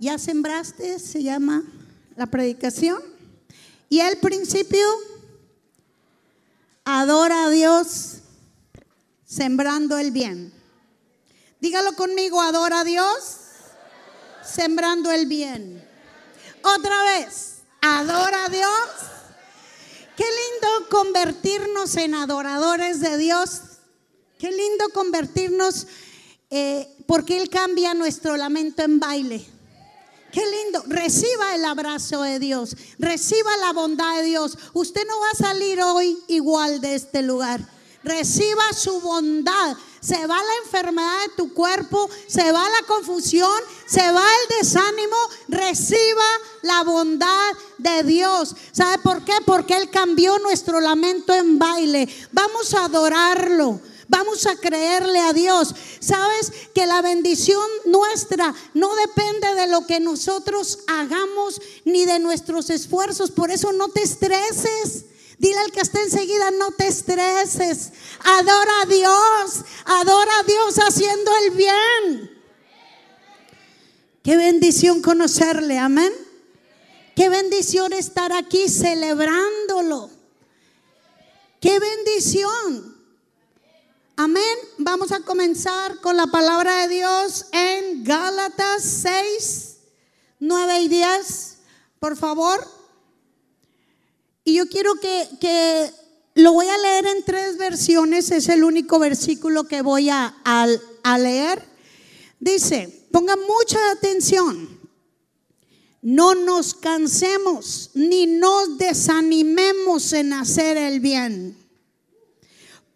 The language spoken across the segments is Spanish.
Ya sembraste, se llama la predicación. Y el principio, adora a Dios sembrando el bien. Dígalo conmigo, adora a Dios sembrando el bien. Otra vez, adora a Dios. Qué lindo convertirnos en adoradores de Dios. Qué lindo convertirnos eh, porque Él cambia nuestro lamento en baile. Qué lindo. Reciba el abrazo de Dios. Reciba la bondad de Dios. Usted no va a salir hoy igual de este lugar. Reciba su bondad. Se va la enfermedad de tu cuerpo, se va la confusión, se va el desánimo. Reciba la bondad de Dios. ¿Sabe por qué? Porque Él cambió nuestro lamento en baile. Vamos a adorarlo. Vamos a creerle a Dios. Sabes que la bendición nuestra no depende de lo que nosotros hagamos ni de nuestros esfuerzos. Por eso no te estreses. Dile al que está enseguida, no te estreses. Adora a Dios. Adora a Dios haciendo el bien. Qué bendición conocerle. Amén. Qué bendición estar aquí celebrándolo. Qué bendición. Amén. Vamos a comenzar con la palabra de Dios en Gálatas 6, 9 y 10. Por favor. Y yo quiero que, lo voy a leer en tres versiones. Es el único versículo que voy a, a leer. Dice, ponga mucha atención. No nos cansemos ni nos desanimemos en hacer el bien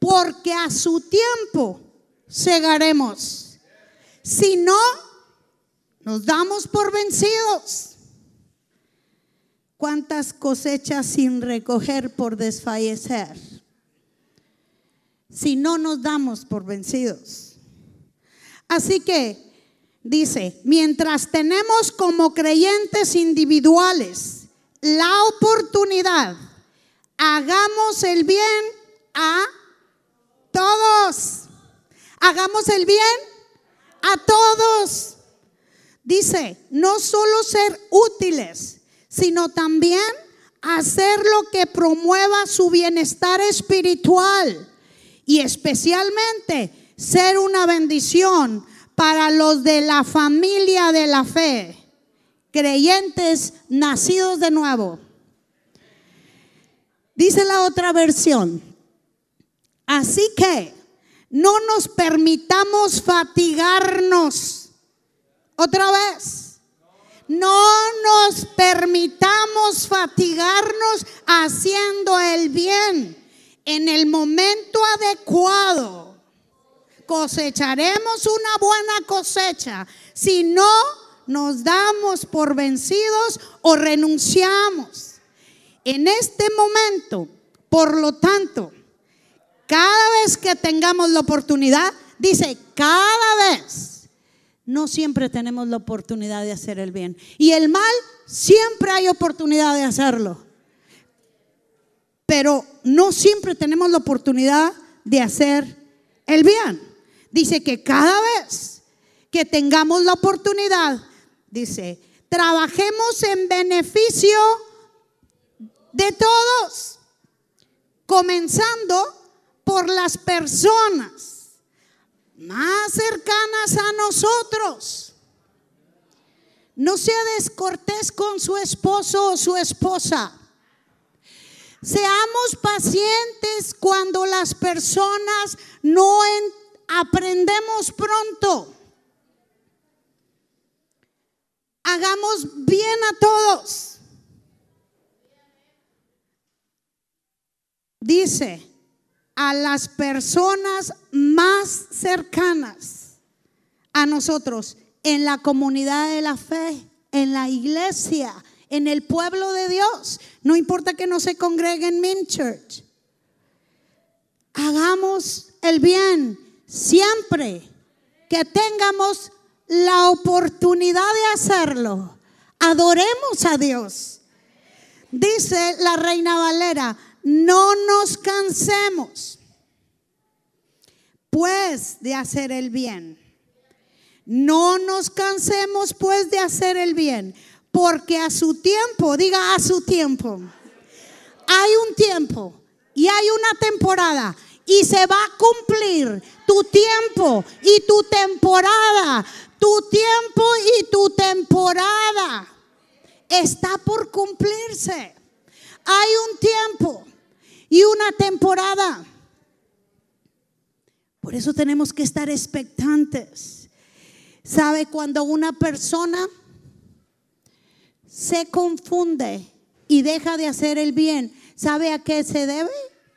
porque a su tiempo segaremos. Si no, nos damos por vencidos. ¿Cuántas cosechas sin recoger por desfallecer? Si no nos damos por vencidos. Así que dice, mientras tenemos como creyentes individuales la oportunidad, hagamos el bien a todos. Hagamos el bien a todos. Dice, no solo ser útiles, sino también hacer lo que promueva su bienestar espiritual y especialmente ser una bendición para los de la familia de la fe, creyentes nacidos de nuevo. Dice la otra versión, Así que no nos permitamos fatigarnos. Otra vez. No nos permitamos fatigarnos haciendo el bien en el momento adecuado. Cosecharemos una buena cosecha si no nos damos por vencidos o renunciamos. En este momento, por lo tanto, cada vez que tengamos la oportunidad, dice, cada vez, no siempre tenemos la oportunidad de hacer el bien. Y el mal, siempre hay oportunidad de hacerlo. Pero no siempre tenemos la oportunidad de hacer el bien. Dice que cada vez que tengamos la oportunidad, dice, trabajemos en beneficio de todos, comenzando por las personas más cercanas a nosotros. No sea descortés con su esposo o su esposa. Seamos pacientes cuando las personas no aprendemos pronto. Hagamos bien a todos. Dice, a las personas más cercanas a nosotros en la comunidad de la fe, en la iglesia, en el pueblo de Dios. No importa que no se congregue en Min Church. Hagamos el bien siempre que tengamos la oportunidad de hacerlo. Adoremos a Dios. Dice la reina Valera, no nos cansemos, pues, de hacer el bien. No nos cansemos pues de hacer el bien, porque a su tiempo, diga a su tiempo, hay un tiempo y hay una temporada y se va a cumplir tu tiempo y tu temporada, tu tiempo y tu temporada está por cumplirse. Hay un tiempo y una temporada. Por eso tenemos que estar expectantes. ¿Sabe cuando una persona se confunde y deja de hacer el bien? ¿Sabe a qué se debe?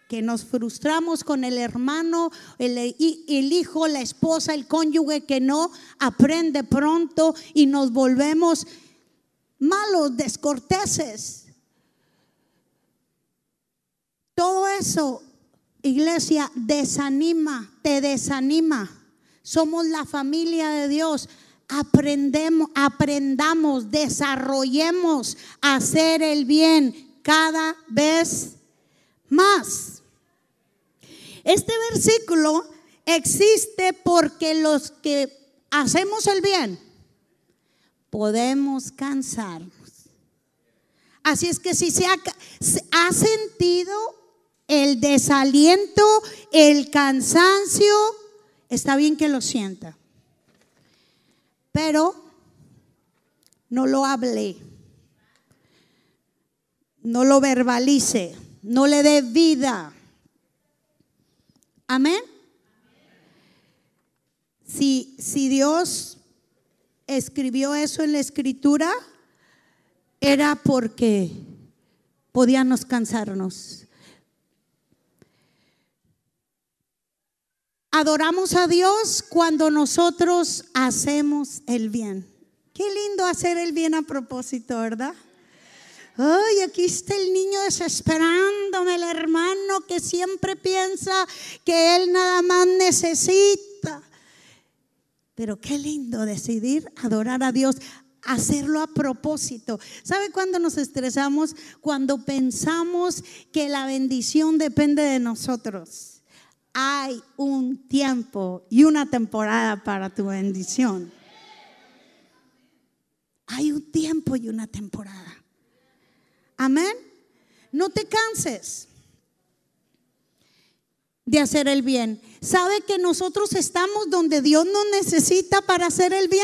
Que nos frustramos con el hermano, el, el, hijo, la esposa, el cónyuge que no aprende pronto y nos volvemos malos, descorteses. Todo eso, iglesia, desanima, te desanima. Somos la familia de Dios. Aprendemos, aprendamos, desarrollemos hacer el bien cada vez más. Este versículo existe porque los que hacemos el bien podemos cansarnos. Así es que si se ha sentido el desaliento, el cansancio, está bien que lo sienta. Pero no lo hable, no lo verbalice, no le dé vida. Amén. Si, si Dios escribió eso en la escritura, era porque podíamos cansarnos. Adoramos a Dios cuando nosotros hacemos el bien. Qué lindo hacer el bien a propósito, ¿verdad? Ay, aquí está el niño desesperándome, el hermano que siempre piensa que él nada más necesita. Pero qué lindo decidir adorar a Dios, hacerlo a propósito. ¿Sabe cuándo nos estresamos? Cuando pensamos que la bendición depende de nosotros hay un tiempo y una temporada para tu bendición. Hay un tiempo y una temporada. Amén. No te canses de hacer el bien. ¿Sabe que nosotros estamos donde Dios nos necesita para hacer el bien?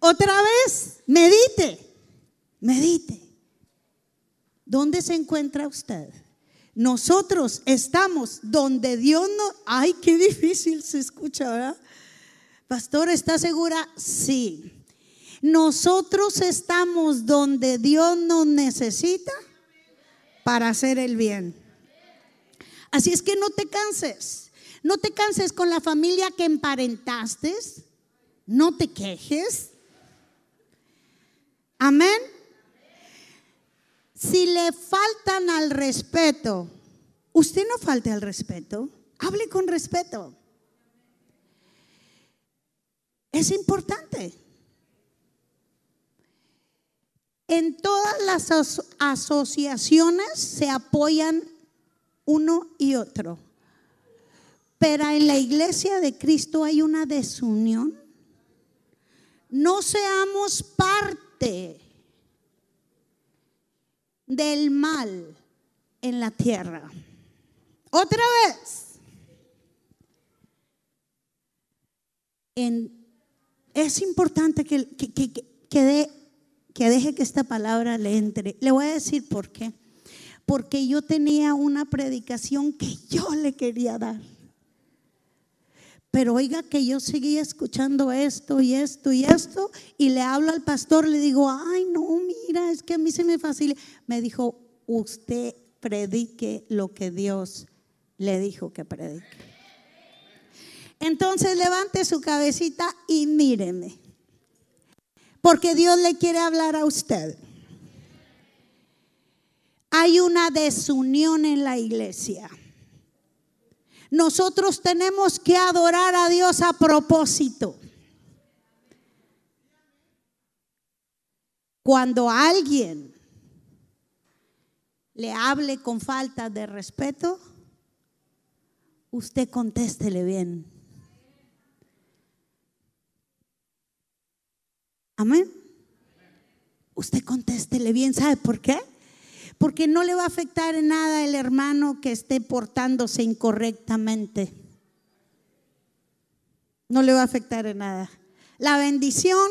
Otra vez, medite, medite. ¿Dónde se encuentra usted? Nosotros estamos donde Dios no... Ay, qué difícil se escucha, ¿verdad? Pastor, ¿está segura? Sí. Nosotros estamos donde Dios nos necesita para hacer el bien. Así es que no te canses. No te canses con la familia que emparentaste. No te quejes. Amén si le faltan al respeto, usted no falte al respeto, hable con respeto. Es importante. En todas las asociaciones se apoyan uno y otro. Pero en la iglesia de Cristo hay una desunión. No seamos parte del mal en la tierra. Otra vez. es importante que, que, que, que deje que esta palabra le entre. Le voy a decir por qué. Porque yo tenía una predicación que yo le quería dar. Pero oiga que yo seguía escuchando esto y esto y esto y le hablo al pastor, le digo, ay no, mira, es que a mí se me facilita. Me dijo, usted predique lo que Dios le dijo que predique. Entonces levante su cabecita y míreme. Porque Dios le quiere hablar a usted. Hay una desunión en la iglesia. Nosotros tenemos que adorar a Dios a propósito. Cuando alguien le hable con falta de respeto, usted contéstele bien. Amén. Usted contéstele bien, ¿sabe por qué? Porque no le va a afectar en nada el hermano que esté portándose incorrectamente. No le va a afectar en nada. La bendición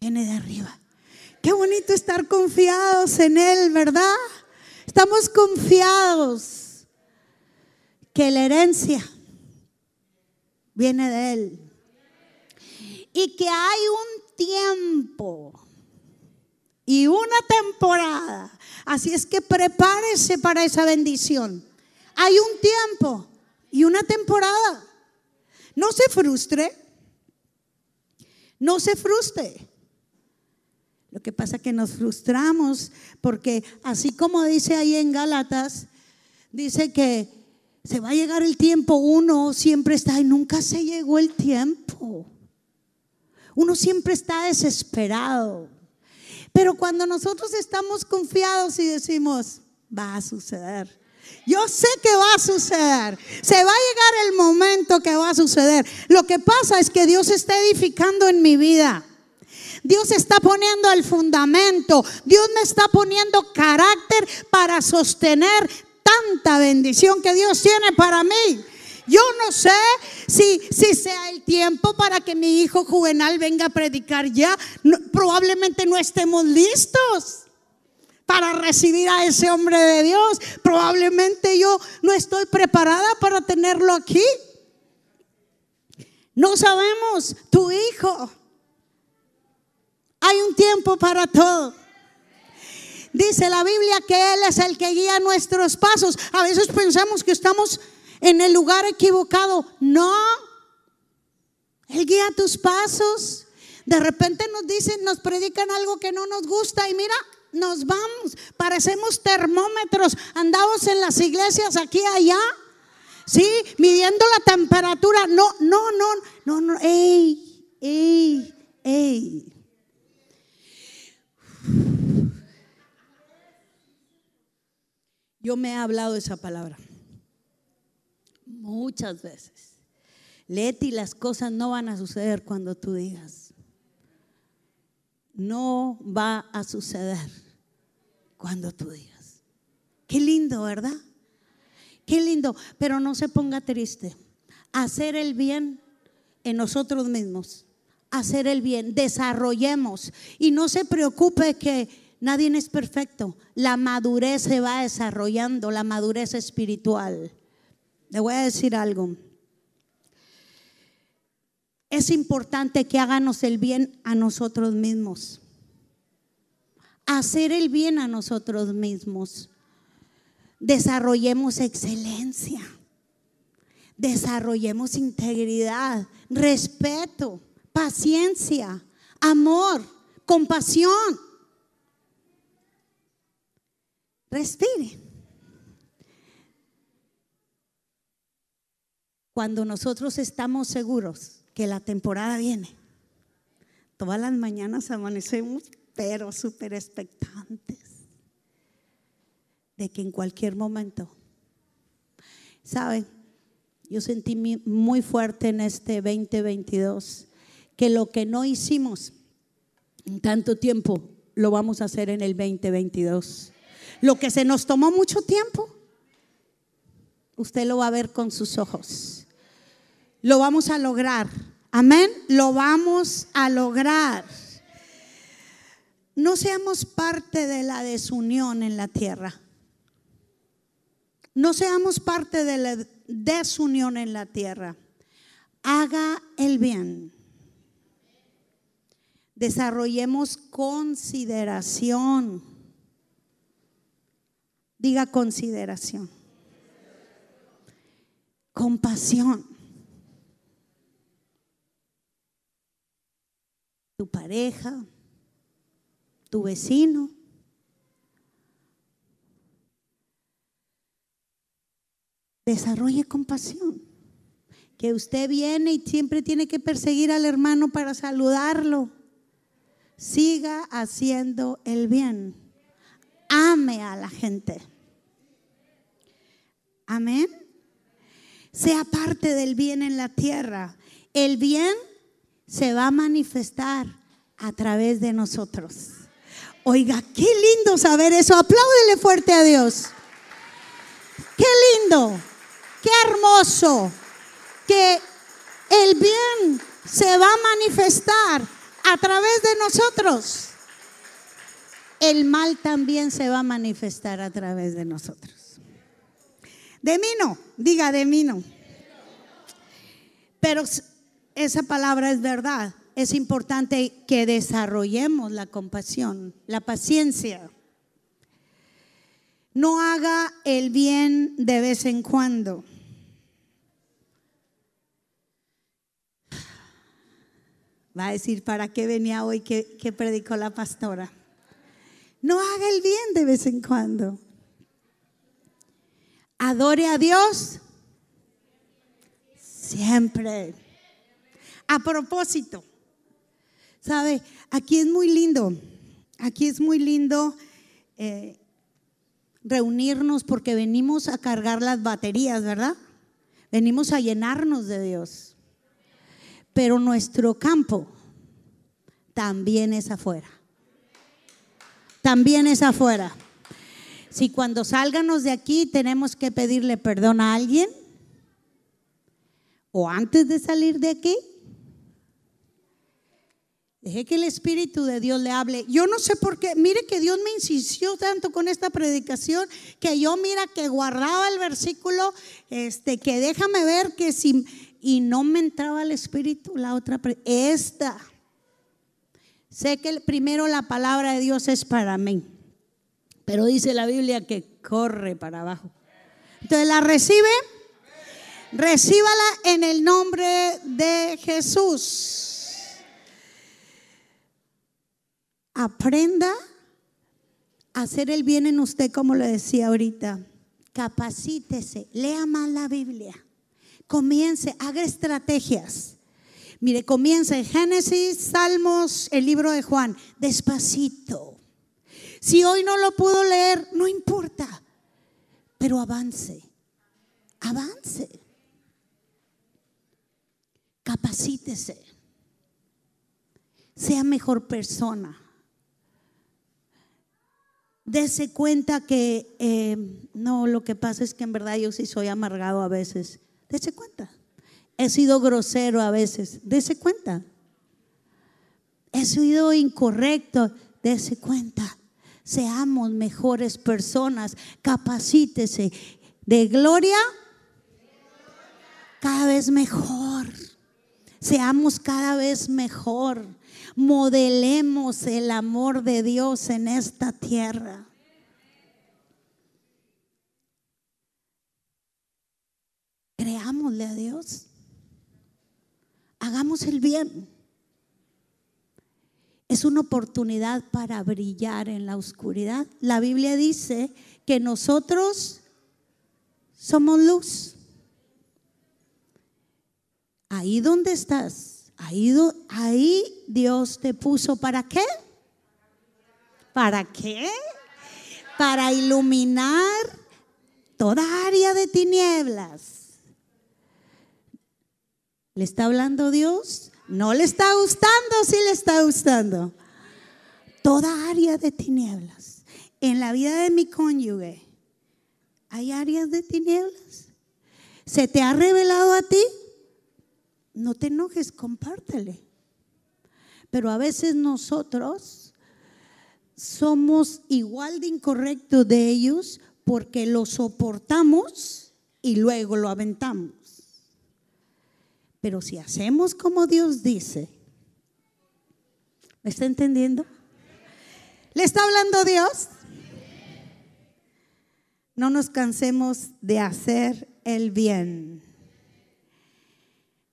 viene de arriba. Qué bonito estar confiados en Él, ¿verdad? Estamos confiados que la herencia viene de Él. Y que hay un tiempo y una temporada. Así es que prepárese para esa bendición. Hay un tiempo y una temporada. No se frustre. No se frustre. Lo que pasa es que nos frustramos porque así como dice ahí en Gálatas, dice que se va a llegar el tiempo, uno siempre está y nunca se llegó el tiempo. Uno siempre está desesperado. Pero cuando nosotros estamos confiados y decimos, va a suceder. Yo sé que va a suceder. Se va a llegar el momento que va a suceder. Lo que pasa es que Dios está edificando en mi vida. Dios está poniendo el fundamento. Dios me está poniendo carácter para sostener tanta bendición que Dios tiene para mí. Yo no sé si, si sea el tiempo para que mi hijo juvenal venga a predicar ya. probablemente no estemos listos para recibir a ese hombre de Dios. Probablemente yo no estoy preparada para tenerlo aquí. No sabemos, tu hijo hay un tiempo para todo. Dice la Biblia que Él es el que guía nuestros pasos. A veces pensamos que estamos en el lugar equivocado. No. Él guía tus pasos. De repente nos dicen, nos predican algo que no nos gusta y mira, nos vamos. Parecemos termómetros. Andamos en las iglesias aquí allá. Sí, midiendo la temperatura. No, no, no, no, no. Ey, ey, ey. Yo me he hablado esa palabra muchas veces. Leti, las cosas no van a suceder cuando tú digas. No va a suceder cuando tú digas. Qué lindo, ¿verdad? Qué lindo, pero no se ponga triste. Hacer el bien en nosotros mismos. Hacer el bien, desarrollemos. Y no se preocupe que Nadie es perfecto. La madurez se va desarrollando, la madurez espiritual. Le voy a decir algo. Es importante que hagamos el bien a nosotros mismos. Hacer el bien a nosotros mismos. Desarrollemos excelencia. Desarrollemos integridad, respeto, paciencia, amor, compasión Respire. Cuando nosotros estamos seguros que la temporada viene, todas las mañanas amanecemos, pero súper expectantes de que en cualquier momento, ¿saben? Yo sentí muy fuerte en este 2022 que lo que no hicimos en tanto tiempo lo vamos a hacer en el 2022. Lo que se nos tomó mucho tiempo, usted lo va a ver con sus ojos. Lo vamos a lograr. Amén. Lo vamos a lograr. No seamos parte de la desunión en la tierra. No seamos parte de la desunión en la tierra. Haga el bien. Desarrollemos consideración Diga consideración. Compasión. Tu pareja, tu vecino. Desarrolle compasión. Que usted viene y siempre tiene que perseguir al hermano para saludarlo. Siga haciendo el bien ame a la gente. Amén. Sea parte del bien en la tierra el bien se va a manifestar a través de nosotros. Oiga, qué lindo saber eso. Apláudele fuerte a Dios. Qué lindo, qué hermoso que el bien se va a manifestar a través de nosotros. El mal también se va a manifestar a través de nosotros. De mí no, diga de mí no. Pero esa palabra es verdad. Es importante que desarrollemos la compasión, la paciencia. No haga el bien de vez en cuando. Va a decir, ¿para qué venía hoy que, predicó la pastora? No haga el bien de vez en cuando. Adore a Dios siempre. A propósito, ¿sabe? Aquí es muy lindo, aquí es muy lindo eh, reunirnos porque venimos a cargar las baterías, ¿verdad? Venimos a llenarnos de Dios. Pero nuestro campo también es afuera. También es afuera. Si cuando salganos de aquí tenemos que pedirle perdón a alguien, o antes de salir de aquí, Deje que el Espíritu de Dios le hable. Yo no sé por qué. Mire que Dios me insistió tanto con esta predicación que yo mira que guardaba el versículo, este, que déjame ver que si y no me entraba el Espíritu la otra esta. Sé que primero la palabra de Dios es para mí, pero dice la Biblia que corre para abajo. Entonces la recibe, recíbala en el nombre de Jesús. Aprenda a hacer el bien en usted, como le decía ahorita. Capacítese, lea más la Biblia. Comience, haga estrategias. Mire, comience Génesis, Salmos, el libro de Juan, despacito. Si hoy no lo pudo leer, no importa, pero avance, avance. Capacítese, sea mejor persona Dese cuenta que eh, no, lo que pasa es que en verdad yo sí soy amargado a veces. Dese cuenta. He sido grosero a veces. Dese cuenta. He sido incorrecto. Dese cuenta. Seamos mejores personas. Capacítese. De gloria cada vez mejor. Seamos cada vez mejor modelemos el amor de Dios en esta tierra. Creámosle a Dios. Hagamos el bien. Es una oportunidad para brillar en la oscuridad. La Biblia dice que nosotros somos luz. Ahí donde estás, Ahí, ahí Dios te puso para qué? ¿Para qué? Para iluminar toda área de tinieblas. ¿Le está hablando Dios? ¿No le está gustando? Sí le está gustando. Toda área de tinieblas. En la vida de mi cónyuge, ¿hay áreas de tinieblas? ¿Se te ha revelado a ti? No te enojes, compártele. Pero a veces nosotros somos igual de incorrectos de ellos porque lo soportamos y luego lo aventamos. Pero si hacemos como Dios dice, ¿me está entendiendo? ¿Le está hablando Dios? No nos cansemos de hacer el bien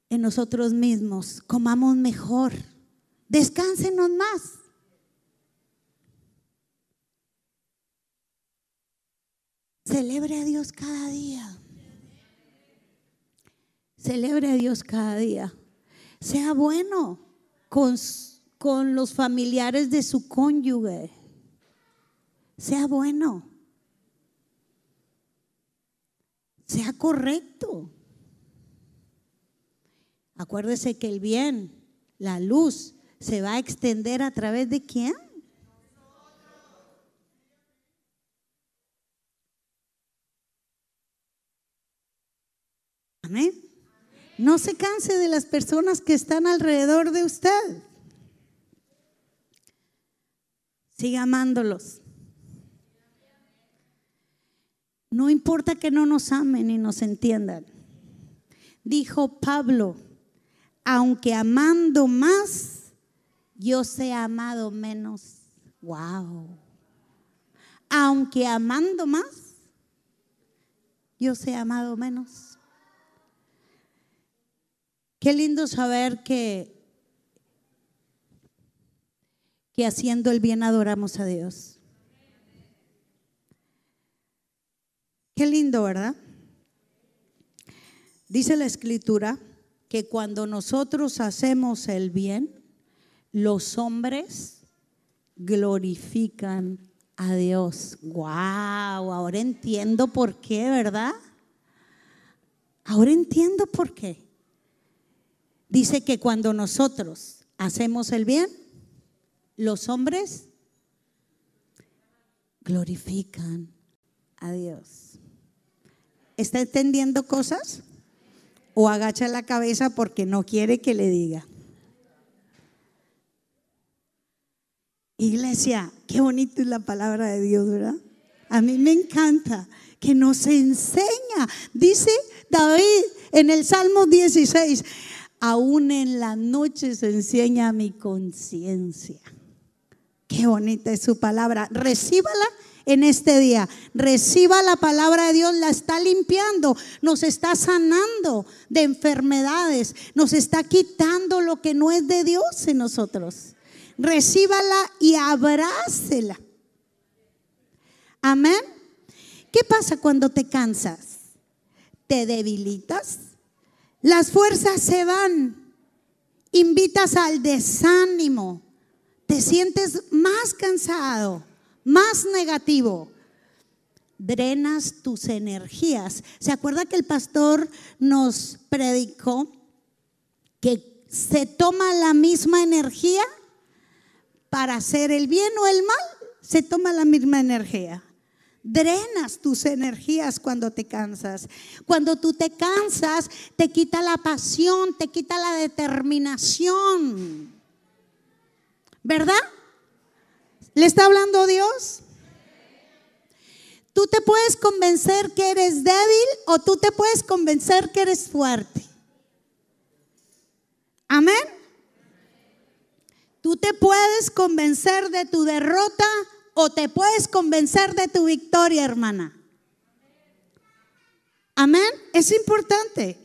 en nosotros mismos, comamos mejor, descánsenos más. Celebre a Dios cada día. Celebre a Dios cada día. Sea bueno con, con los familiares de su cónyuge. Sea bueno. Sea correcto. Acuérdese que el bien, la luz, se va a extender a través de quién? Amén. No se canse de las personas que están alrededor de usted. Siga amándolos. No importa que no nos amen y nos entiendan. Dijo Pablo, aunque amando más, yo sea amado menos. Wow. Aunque amando más, yo sea amado menos. Qué lindo saber que que haciendo el bien adoramos a Dios. Qué lindo, ¿verdad? Dice la escritura que cuando nosotros hacemos el bien, los hombres glorifican a Dios. ¡Wow! Ahora entiendo por qué, ¿verdad? Ahora entiendo por qué. Dice que cuando nosotros hacemos el bien, los hombres glorifican a Dios. ¿Está entendiendo cosas? ¿O agacha la cabeza porque no quiere que le diga? Iglesia, qué bonito es la palabra de Dios, ¿verdad? A mí me encanta que nos enseña. Dice David en el Salmo 16, aún en la noche se enseña mi conciencia. Qué bonita es su palabra. Recíbala en este día. Reciba la palabra de Dios, la está limpiando, nos está sanando de enfermedades, nos está quitando lo que no es de Dios en nosotros. Recíbala y abrácela. Amén. ¿Qué pasa cuando te cansas? ¿Te debilitas? Las fuerzas se van. Invitas al desánimo te sientes más cansado, más negativo, drenas tus energías. ¿Se acuerda que el pastor nos predicó que se toma la misma energía para hacer el bien o el mal? Se toma la misma energía. Drenas tus energías cuando te cansas. Cuando tú te cansas, te quita la pasión, te quita la determinación. ¿Verdad? ¿Le está hablando Dios? Tú te puedes convencer que eres débil o tú te puedes convencer que eres fuerte. Amén. Tú te puedes convencer de tu derrota o te puedes convencer de tu victoria, hermana. Amén. Es importante.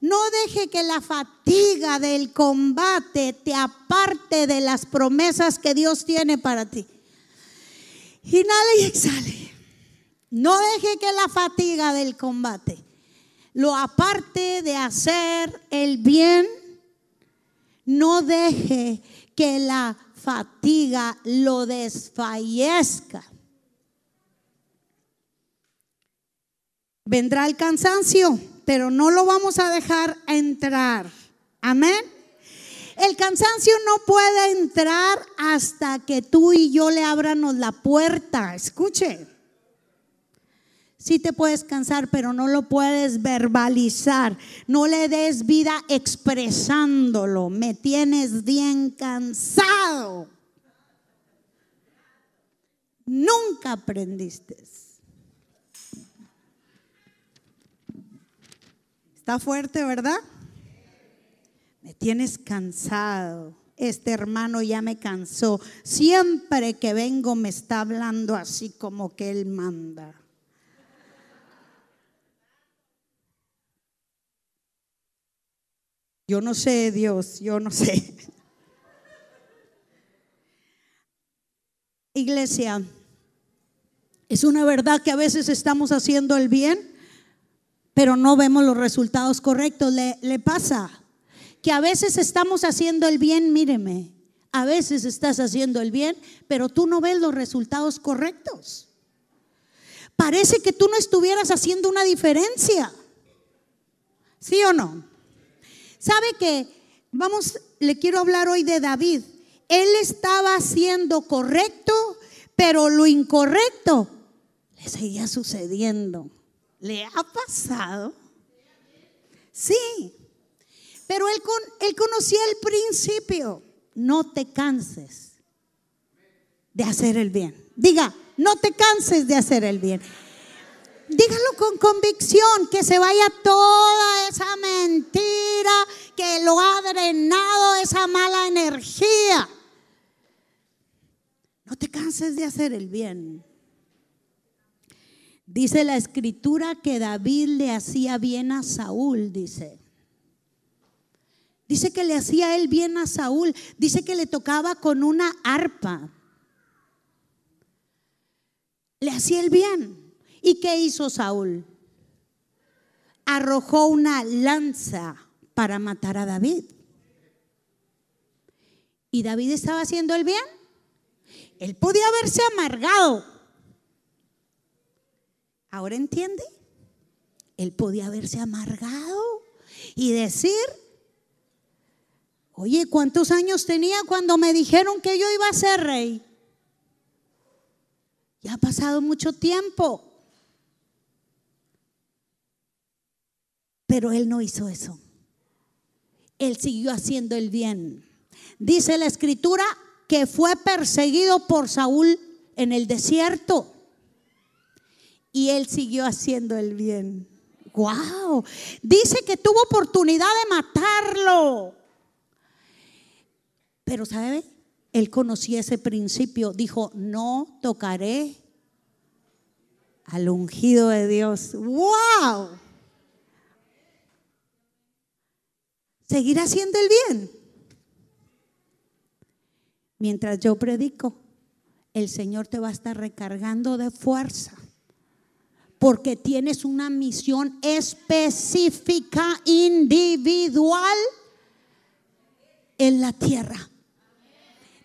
No deje que la fatiga del combate te aparte de las promesas que Dios tiene para ti. Inhala y exhale. No deje que la fatiga del combate lo aparte de hacer el bien. No deje que la fatiga lo desfallezca. Vendrá el cansancio pero no lo vamos a dejar entrar. Amén. El cansancio no puede entrar hasta que tú y yo le abramos la puerta. Escuche. Sí te puedes cansar, pero no lo puedes verbalizar. No le des vida expresándolo. Me tienes bien cansado. Nunca aprendiste. Está fuerte, ¿verdad? Me tienes cansado. Este hermano ya me cansó. Siempre que vengo me está hablando así como que él manda. Yo no sé, Dios, yo no sé. Iglesia, es una verdad que a veces estamos haciendo el bien pero no vemos los resultados correctos. Le, pasa que a veces estamos haciendo el bien, míreme, a veces estás haciendo el bien, pero tú no ves los resultados correctos. Parece que tú no estuvieras haciendo una diferencia. ¿Sí o no? ¿Sabe que Vamos, le quiero hablar hoy de David. Él estaba haciendo correcto, pero lo incorrecto le seguía sucediendo. ¿Le ha pasado? Sí. Pero él, él conocía el principio. No te canses de hacer el bien. Diga, no te canses de hacer el bien. Dígalo con convicción, que se vaya toda esa mentira que lo ha drenado, esa mala energía. No te canses de hacer el bien. Dice la escritura que David le hacía bien a Saúl, dice. Dice que le hacía él bien a Saúl. Dice que le tocaba con una arpa. Le hacía el bien. ¿Y qué hizo Saúl? Arrojó una lanza para matar a David. ¿Y David estaba haciendo el bien? Él podía haberse amargado. ¿Ahora entiende? Él podía haberse amargado y decir, oye, ¿cuántos años tenía cuando me dijeron que yo iba a ser rey? Ya ha pasado mucho tiempo. Pero él no hizo eso. Él siguió haciendo el bien. Dice la escritura que fue perseguido por Saúl en el desierto. Y él siguió haciendo el bien. Wow. Dice que tuvo oportunidad de matarlo. Pero ¿sabe? Él conocía ese principio. Dijo, no tocaré al ungido de Dios. Wow. seguir haciendo el bien. Mientras yo predico, el Señor te va a estar recargando de fuerza. Porque tienes una misión específica, individual en la tierra.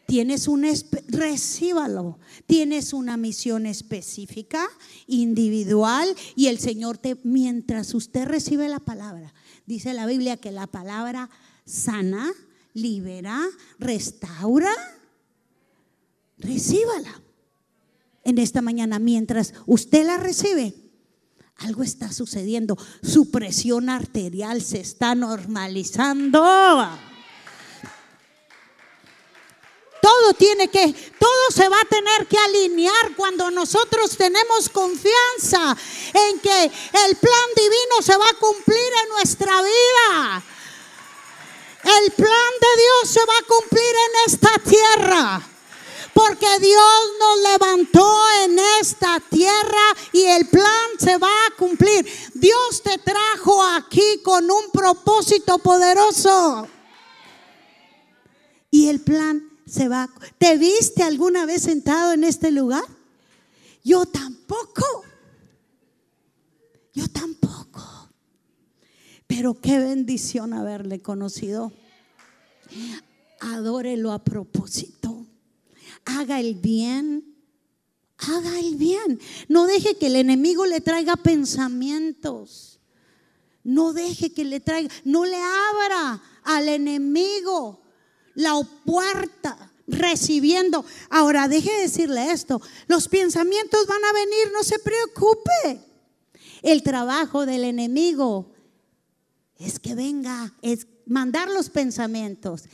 Tienes un, recíbalo. Tienes una misión específica, individual, y el Señor te, mientras usted recibe la palabra, Dice la Biblia que la palabra sana, libera, restaura. Recíbala en esta mañana. Mientras usted la recibe, algo está sucediendo. Su presión arterial se está normalizando. Todo tiene que, todo se va a tener que alinear cuando nosotros tenemos confianza en que el plan divino se va a cumplir en nuestra vida. El plan de Dios se va a cumplir en esta tierra. Porque Dios nos levantó en esta tierra y el plan se va a cumplir. Dios te trajo aquí con un propósito poderoso. Y el plan se va. ¿Te viste alguna vez sentado en este lugar? Yo tampoco. Yo tampoco. Pero qué bendición haberle conocido. Adórelo a propósito. Haga el bien. Haga el bien. No deje que el enemigo le traiga pensamientos. No deje que le traiga, no le abra al enemigo la puerta recibiendo. Ahora, deje de decirle esto. Los pensamientos van a venir, no se preocupe. El trabajo del enemigo es que venga, es mandar los pensamientos,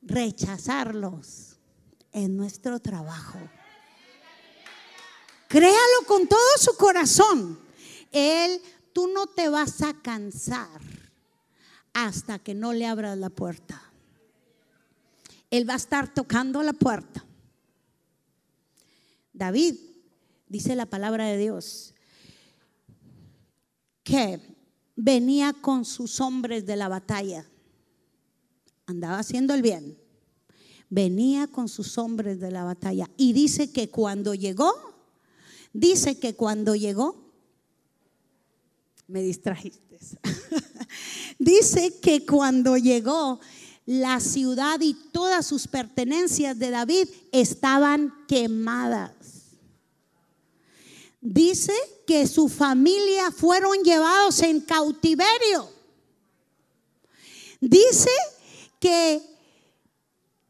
rechazarlos en nuestro trabajo. Créalo con todo su corazón. Él, tú no te vas a cansar hasta que no le abras la puerta. Él va a estar tocando la puerta. David, dice la palabra de Dios, que venía con sus hombres de la batalla. Andaba haciendo el bien. Venía con sus hombres de la batalla. Y dice que cuando llegó, dice que cuando llegó, me distrajiste. dice que cuando llegó, la ciudad y todas sus pertenencias de David estaban quemadas. Dice que su familia fueron llevados en cautiverio. Dice que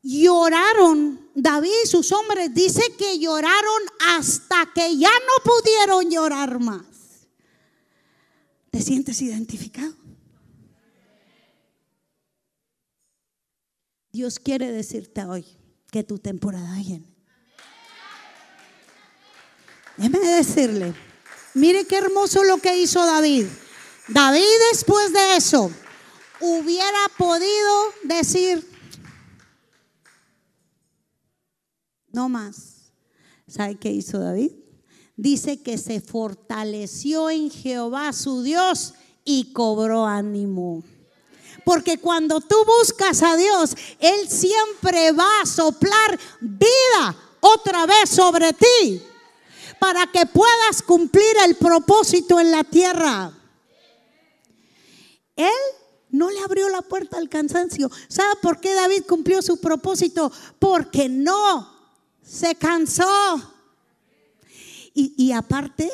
lloraron, David y sus hombres, dice que lloraron hasta que ya no pudieron llorar más. ¿Te sientes identificado? Dios quiere decirte hoy que tu temporada viene. Déjeme decirle, mire qué hermoso lo que hizo David. David después de eso hubiera podido decir, no más. ¿Sabe qué hizo David? Dice que se fortaleció en Jehová su Dios y cobró ánimo. Porque cuando tú buscas a Dios, Él siempre va a soplar vida otra vez sobre ti para que puedas cumplir el propósito en la tierra. Él no le abrió la puerta al cansancio. ¿Sabe por qué David cumplió su propósito? Porque no se cansó. Y, y aparte,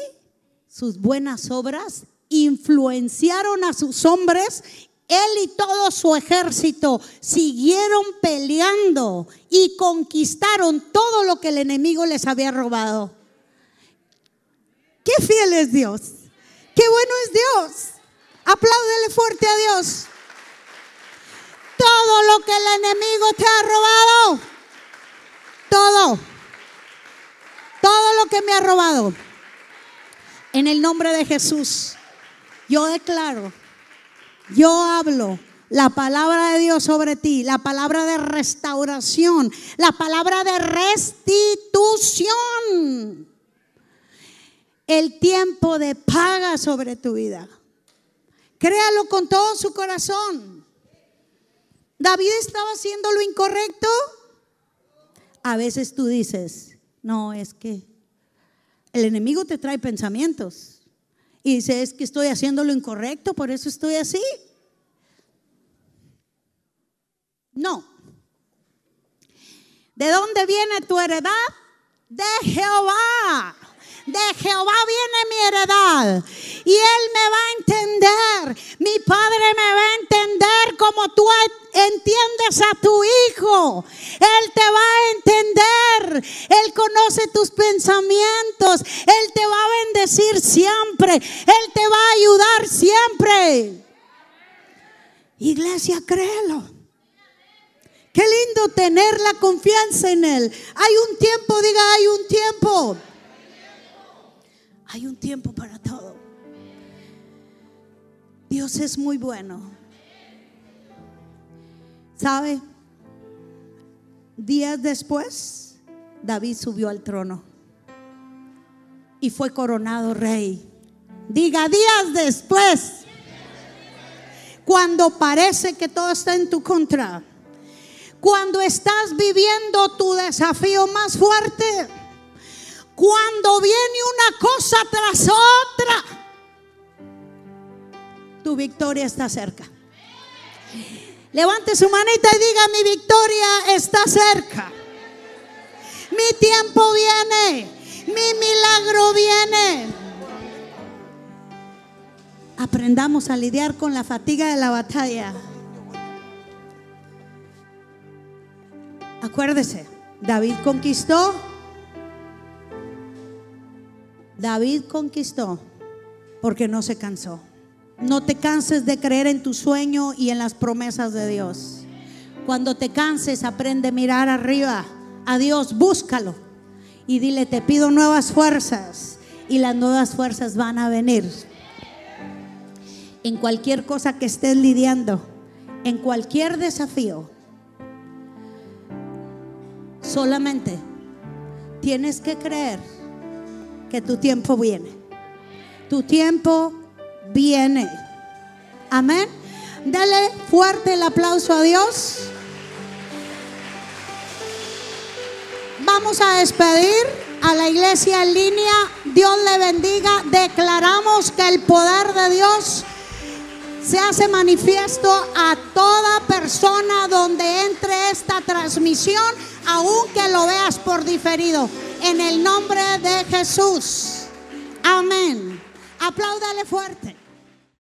sus buenas obras influenciaron a sus hombres él y todo su ejército siguieron peleando y conquistaron todo lo que el enemigo les había robado. Qué fiel es Dios. Qué bueno es Dios. Apláudele fuerte a Dios. Todo lo que el enemigo te ha robado. Todo. Todo lo que me ha robado. En el nombre de Jesús. Yo declaro yo hablo la palabra de Dios sobre ti, la palabra de restauración, la palabra de restitución, el tiempo de paga sobre tu vida. Créalo con todo su corazón. David estaba haciendo lo incorrecto. A veces tú dices, no, es que el enemigo te trae pensamientos. Y dice, es que estoy haciendo lo incorrecto, por eso estoy así. No. ¿De dónde viene tu heredad? De Jehová. De Jehová viene mi heredad. Y Él me va a entender. Mi Padre me va a entender como tú entiendes a tu hijo. Él te va a entender. Él conoce tus pensamientos. Él te va a bendecir siempre. Él te va a ayudar siempre. Iglesia, créelo. Qué lindo tener la confianza en Él. Hay un tiempo, diga, hay un tiempo. Hay un tiempo para todo. Dios es muy bueno. ¿Sabe? Días después, David subió al trono y fue coronado rey. Diga días después, cuando parece que todo está en tu contra, cuando estás viviendo tu desafío más fuerte, cuando viene una cosa tras otra, tu victoria está cerca. Levante su manita y diga, mi victoria está cerca. Mi tiempo viene, mi milagro viene. Aprendamos a lidiar con la fatiga de la batalla. Acuérdese, David conquistó. David conquistó porque no se cansó. No te canses de creer en tu sueño y en las promesas de Dios. Cuando te canses, aprende a mirar arriba. A Dios, búscalo. Y dile, te pido nuevas fuerzas. Y las nuevas fuerzas van a venir. En cualquier cosa que estés lidiando, en cualquier desafío, solamente tienes que creer que tu tiempo viene. Tu tiempo viene. Amén. Dale fuerte el aplauso a Dios. Vamos a despedir a la iglesia en línea. Dios le bendiga. Declaramos que el poder de Dios se hace manifiesto a toda persona donde entre esta transmisión, aunque lo veas por diferido. En el nombre de Jesús. Amén. Apláudale fuerte.